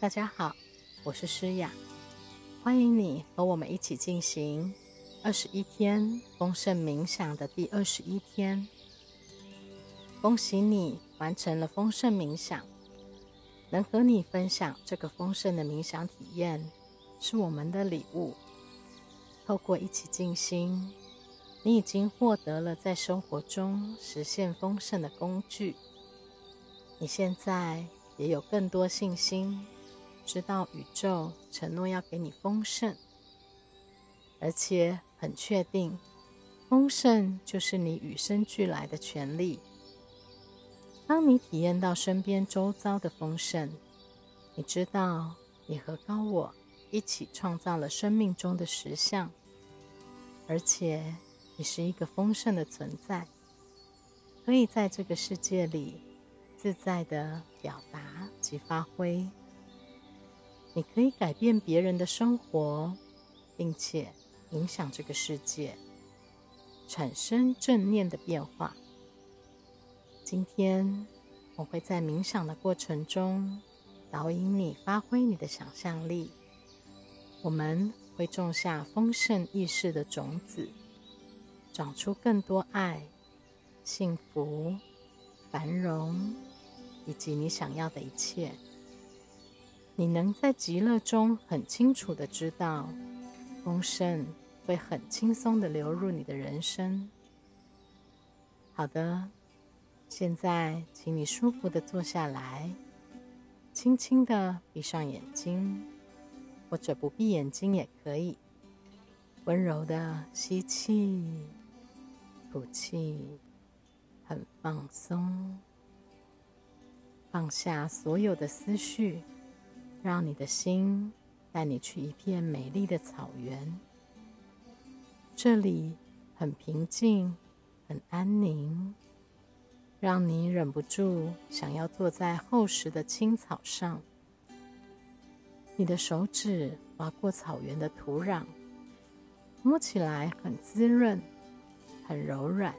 大家好，我是诗雅，欢迎你和我们一起进行二十一天丰盛冥想的第二十一天。恭喜你完成了丰盛冥想，能和你分享这个丰盛的冥想体验是我们的礼物。透过一起静心，你已经获得了在生活中实现丰盛的工具。你现在也有更多信心。知道宇宙承诺要给你丰盛，而且很确定，丰盛就是你与生俱来的权利。当你体验到身边周遭的丰盛，你知道你和高我一起创造了生命中的实相，而且你是一个丰盛的存在，可以在这个世界里自在的表达及发挥。你可以改变别人的生活，并且影响这个世界，产生正念的变化。今天我会在冥想的过程中导引你发挥你的想象力。我们会种下丰盛意识的种子，长出更多爱、幸福、繁荣以及你想要的一切。你能在极乐中很清楚的知道，丰盛会很轻松的流入你的人生。好的，现在请你舒服的坐下来，轻轻的闭上眼睛，或者不闭眼睛也可以。温柔的吸气，吐气，很放松，放下所有的思绪。让你的心带你去一片美丽的草原，这里很平静，很安宁，让你忍不住想要坐在厚实的青草上。你的手指划过草原的土壤，摸起来很滋润，很柔软。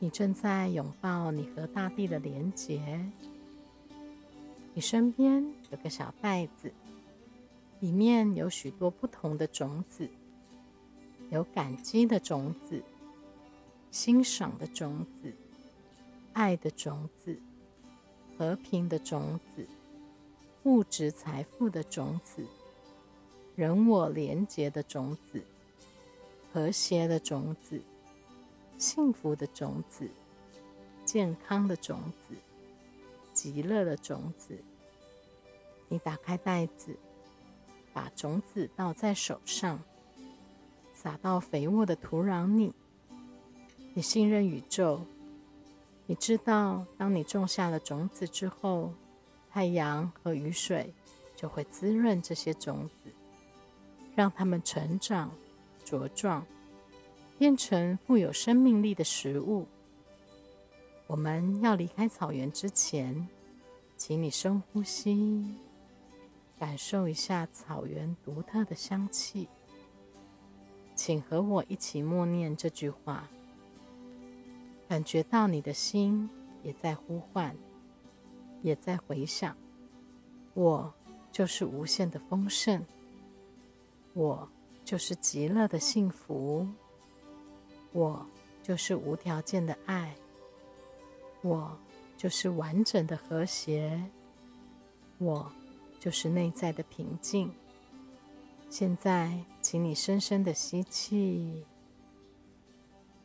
你正在拥抱你和大地的连结。你身边有个小袋子，里面有许多不同的种子，有感激的种子、欣赏的种子、爱的种子、和平的种子、物质财富的种子、人我连结的种子、和谐的种子、幸福的种子、健康的种子。极乐的种子，你打开袋子，把种子倒在手上，撒到肥沃的土壤里。你信任宇宙，你知道，当你种下了种子之后，太阳和雨水就会滋润这些种子，让它们成长、茁壮，变成富有生命力的食物。我们要离开草原之前，请你深呼吸，感受一下草原独特的香气。请和我一起默念这句话，感觉到你的心也在呼唤，也在回响。我就是无限的丰盛，我就是极乐的幸福，我就是无条件的爱。我就是完整的和谐，我就是内在的平静。现在，请你深深的吸气，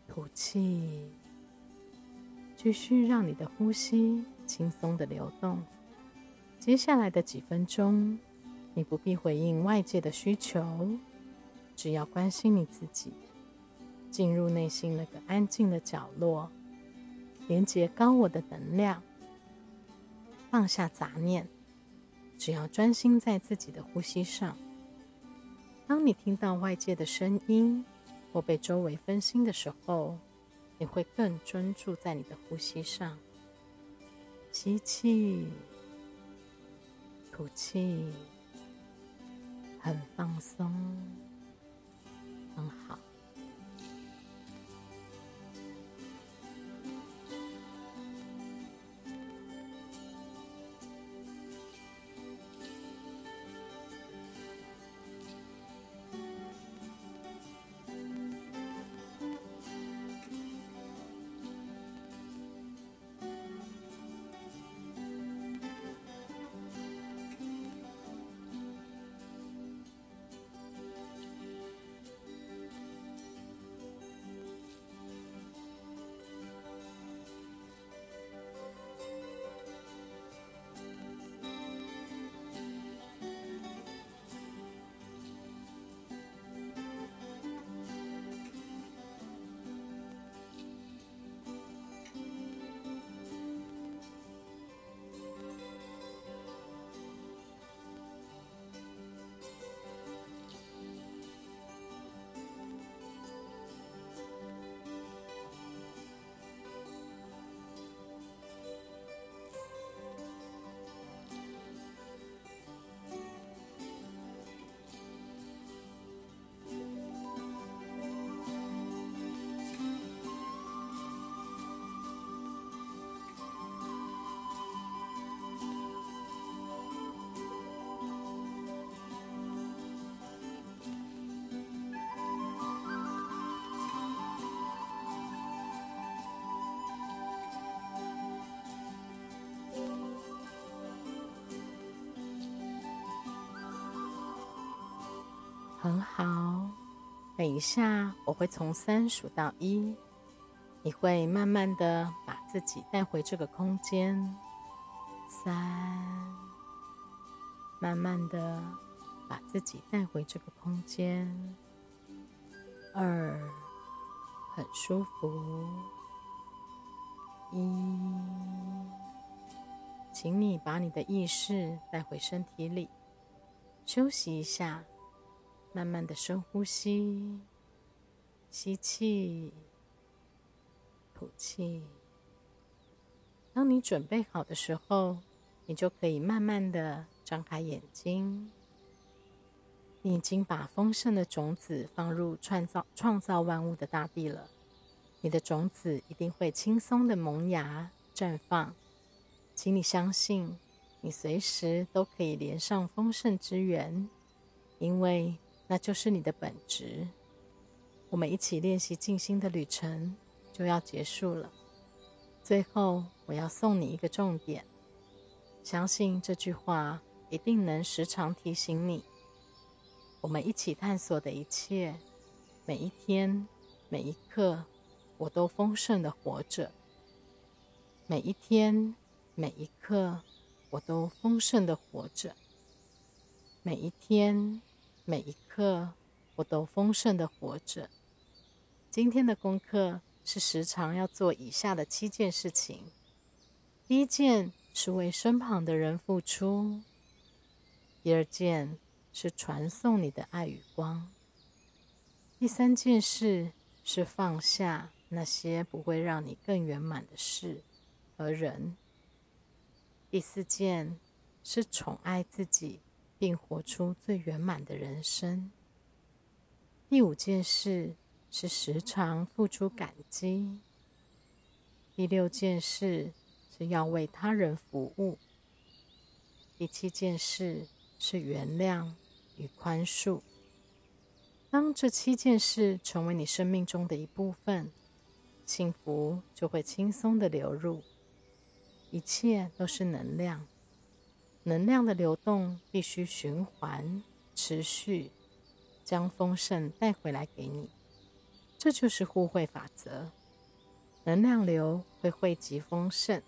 吐气，继续让你的呼吸轻松的流动。接下来的几分钟，你不必回应外界的需求，只要关心你自己，进入内心那个安静的角落。连接高我的能量，放下杂念，只要专心在自己的呼吸上。当你听到外界的声音或被周围分心的时候，你会更专注在你的呼吸上。吸气，吐气，很放松，很好。等一下，我会从三数到一，你会慢慢的把自己带回这个空间。三，慢慢的把自己带回这个空间。二，很舒服。一，请你把你的意识带回身体里，休息一下，慢慢的深呼吸，吸气，吐气。当你准备好的时候，你就可以慢慢的张开眼睛。你已经把丰盛的种子放入创造创造万物的大地了。你的种子一定会轻松的萌芽绽放，请你相信，你随时都可以连上丰盛之源，因为那就是你的本质。我们一起练习静心的旅程就要结束了，最后我要送你一个重点，相信这句话一定能时常提醒你，我们一起探索的一切，每一天，每一刻。我都丰盛的活着，每一天，每一刻，我都丰盛的活着。每一天，每一刻，我都丰盛的活着。今天的功课是时常要做以下的七件事情。第一件是为身旁的人付出；第二件是传送你的爱与光；第三件事是放下。那些不会让你更圆满的事和人。第四件是宠爱自己，并活出最圆满的人生。第五件事是时常付出感激。第六件事是要为他人服务。第七件事是原谅与宽恕。当这七件事成为你生命中的一部分。幸福就会轻松的流入，一切都是能量，能量的流动必须循环持续，将丰盛带回来给你。这就是互惠法则，能量流会汇集丰盛。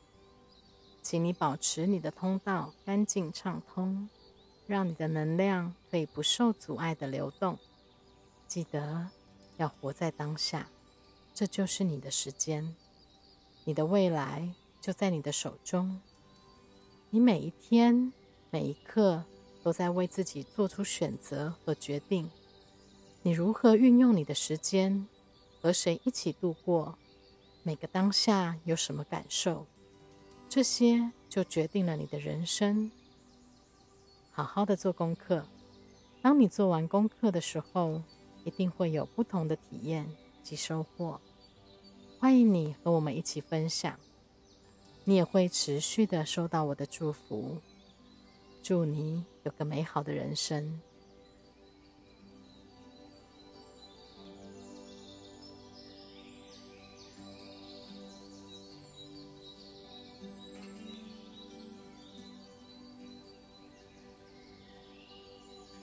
请你保持你的通道干净畅通，让你的能量可以不受阻碍的流动。记得要活在当下。这就是你的时间，你的未来就在你的手中。你每一天、每一刻都在为自己做出选择和决定。你如何运用你的时间，和谁一起度过，每个当下有什么感受，这些就决定了你的人生。好好的做功课，当你做完功课的时候，一定会有不同的体验及收获。欢迎你和我们一起分享，你也会持续的收到我的祝福。祝你有个美好的人生。